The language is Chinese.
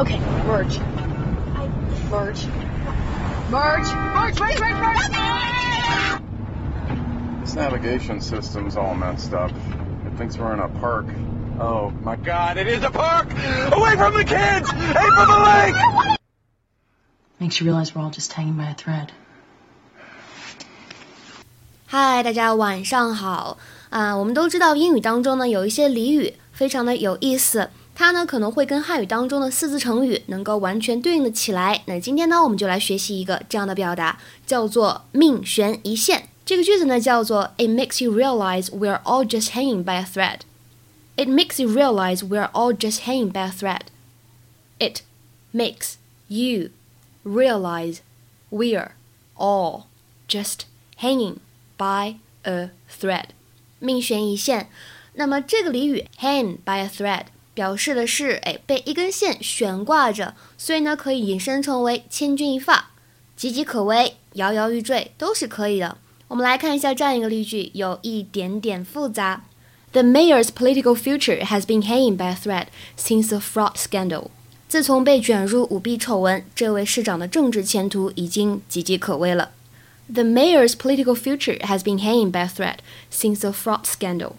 Okay, merge. I merge. Merge. Merge. Merge. Merge. Merge. This navigation system's all messed up. It thinks we're in a park. Oh my god, it is a park! Away from the kids! Hey, from the lake! Makes you realize we're all just hanging by a thread. 嗨，大家晚上好啊！我们都知道英语当中呢有一些俚语非常的有意思， 它呢可能会跟汉语当中的四字成语能够完全对应的起来。那今天呢我们就来学习一个这样的表达，叫做命悬一线。这个句子呢叫做 It makes you realize we are all just hanging by a thread. It makes you realize we are all just hanging by a thread. It makes you realize we are all just hanging by a thread，命悬一线。那么这个俚语 hang by a thread 表示的是，哎，被一根线悬挂着，所以呢可以引申成为千钧一发、岌岌可危、摇摇欲坠，都是可以的。我们来看一下这样一个例句，有一点点复杂。The mayor's political future has been hanging by a thread since the fraud scandal。自从被卷入舞弊丑闻，这位市长的政治前途已经岌岌可危了。The mayor's political future has been hanging by a thread since the fraud scandal.